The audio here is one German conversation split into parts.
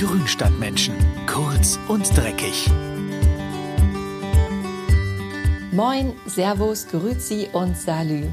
Grünstadtmenschen. Kurz und dreckig. Moin, Servus, Grüezi und Salü.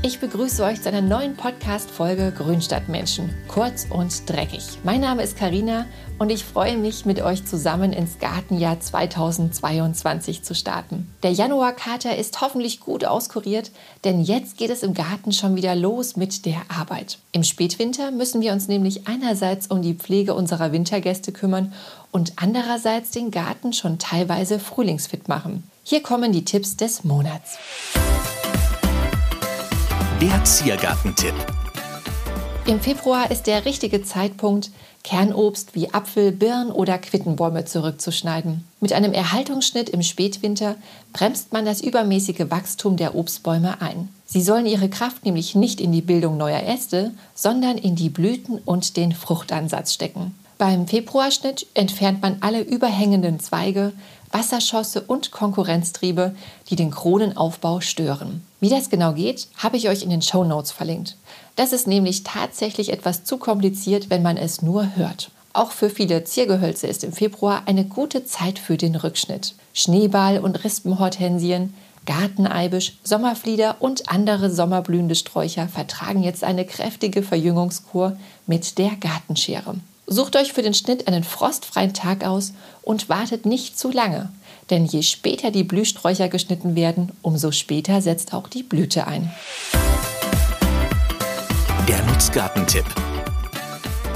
Ich begrüße euch zu einer neuen Podcast-Folge Grünstadtmenschen. Kurz und dreckig. Mein Name ist Karina und ich freue mich, mit euch zusammen ins Gartenjahr 2022 zu starten. Der Januarkater ist hoffentlich gut auskuriert, denn jetzt geht es im Garten schon wieder los mit der Arbeit. Im Spätwinter müssen wir uns nämlich einerseits um die Pflege unserer Wintergäste kümmern und andererseits den Garten schon teilweise frühlingsfit machen. Hier kommen die Tipps des Monats. Der Ziergartentipp. Im Februar ist der richtige Zeitpunkt, Kernobst wie Apfel, Birn oder Quittenbäume zurückzuschneiden. Mit einem Erhaltungsschnitt im Spätwinter bremst man das übermäßige Wachstum der Obstbäume ein. Sie sollen ihre Kraft nämlich nicht in die Bildung neuer Äste, sondern in die Blüten und den Fruchtansatz stecken. Beim Februarschnitt entfernt man alle überhängenden Zweige, Wasserschosse und Konkurrenztriebe, die den Kronenaufbau stören. Wie das genau geht, habe ich euch in den Show Notes verlinkt. Das ist nämlich tatsächlich etwas zu kompliziert, wenn man es nur hört. Auch für viele Ziergehölze ist im Februar eine gute Zeit für den Rückschnitt. Schneeball- und Rispenhortensien, Garteneibisch, Sommerflieder und andere sommerblühende Sträucher vertragen jetzt eine kräftige Verjüngungskur mit der Gartenschere. Sucht euch für den Schnitt einen frostfreien Tag aus und wartet nicht zu lange, denn je später die Blühsträucher geschnitten werden, umso später setzt auch die Blüte ein. Der Nutzgartentipp.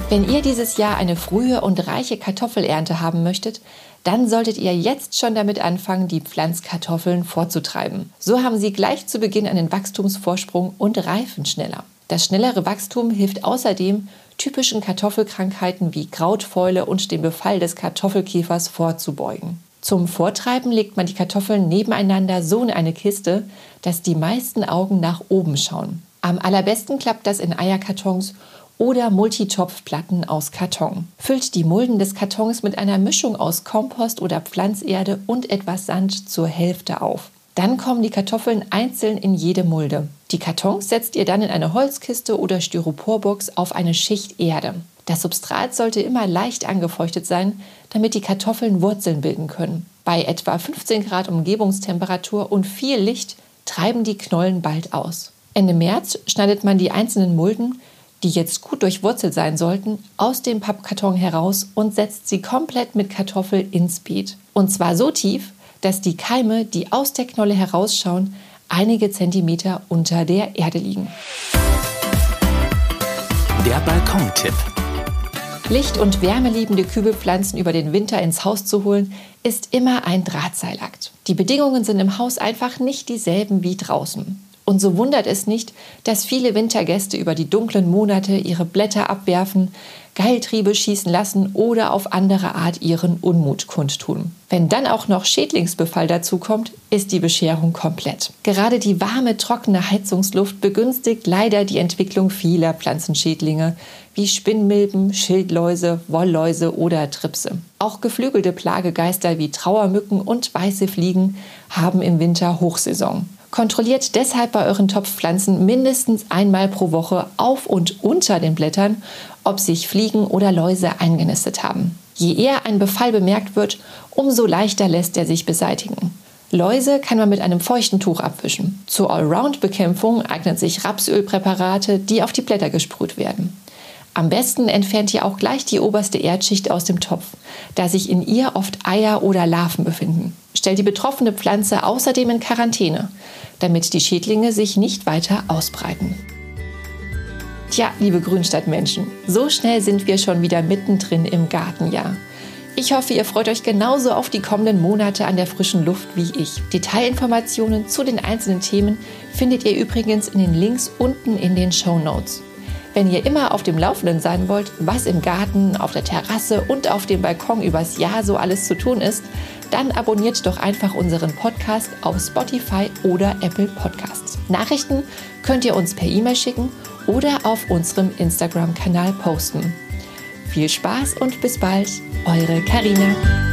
Wenn ihr dieses Jahr eine frühe und reiche Kartoffelernte haben möchtet, dann solltet ihr jetzt schon damit anfangen, die Pflanzkartoffeln vorzutreiben. So haben sie gleich zu Beginn einen Wachstumsvorsprung und reifen schneller. Das schnellere Wachstum hilft außerdem, typischen Kartoffelkrankheiten wie Krautfäule und dem Befall des Kartoffelkäfers vorzubeugen. Zum Vortreiben legt man die Kartoffeln nebeneinander so in eine Kiste, dass die meisten Augen nach oben schauen. Am allerbesten klappt das in Eierkartons oder Multitopfplatten aus Karton. Füllt die Mulden des Kartons mit einer Mischung aus Kompost oder Pflanzerde und etwas Sand zur Hälfte auf. Dann kommen die Kartoffeln einzeln in jede Mulde. Die Kartons setzt ihr dann in eine Holzkiste oder Styroporbox auf eine Schicht Erde. Das Substrat sollte immer leicht angefeuchtet sein, damit die Kartoffeln Wurzeln bilden können. Bei etwa 15 Grad Umgebungstemperatur und viel Licht treiben die Knollen bald aus. Ende März schneidet man die einzelnen Mulden, die jetzt gut durchwurzelt sein sollten, aus dem Pappkarton heraus und setzt sie komplett mit Kartoffel ins Beet. Und zwar so tief, dass die Keime, die aus der Knolle herausschauen, einige Zentimeter unter der Erde liegen. Der Balkontipp. Licht- und wärmeliebende Kübelpflanzen über den Winter ins Haus zu holen, ist immer ein Drahtseilakt. Die Bedingungen sind im Haus einfach nicht dieselben wie draußen. Und so wundert es nicht, dass viele Wintergäste über die dunklen Monate ihre Blätter abwerfen, Geiltriebe schießen lassen oder auf andere Art ihren Unmut kundtun. Wenn dann auch noch Schädlingsbefall dazukommt, ist die Bescherung komplett. Gerade die warme, trockene Heizungsluft begünstigt leider die Entwicklung vieler Pflanzenschädlinge wie Spinnmilben, Schildläuse, Wollläuse oder Tripse. Auch geflügelte Plagegeister wie Trauermücken und weiße Fliegen haben im Winter Hochsaison. Kontrolliert deshalb bei euren Topfpflanzen mindestens einmal pro Woche auf und unter den Blättern, ob sich Fliegen oder Läuse eingenistet haben. Je eher ein Befall bemerkt wird, umso leichter lässt er sich beseitigen. Läuse kann man mit einem feuchten Tuch abwischen. Zur Allround-Bekämpfung eignen sich Rapsölpräparate, die auf die Blätter gesprüht werden. Am besten entfernt ihr auch gleich die oberste Erdschicht aus dem Topf, da sich in ihr oft Eier oder Larven befinden. Stellt die betroffene Pflanze außerdem in Quarantäne, damit die Schädlinge sich nicht weiter ausbreiten. Tja, liebe Grünstadtmenschen, so schnell sind wir schon wieder mittendrin im Gartenjahr. Ich hoffe, ihr freut euch genauso auf die kommenden Monate an der frischen Luft wie ich. Detailinformationen zu den einzelnen Themen findet ihr übrigens in den Links unten in den Show Notes. Wenn ihr immer auf dem Laufenden sein wollt, was im Garten, auf der Terrasse und auf dem Balkon übers Jahr so alles zu tun ist, dann abonniert doch einfach unseren Podcast auf Spotify oder Apple Podcasts. Nachrichten könnt ihr uns per E-Mail schicken oder auf unserem Instagram-Kanal posten. Viel Spaß und bis bald, eure Karina.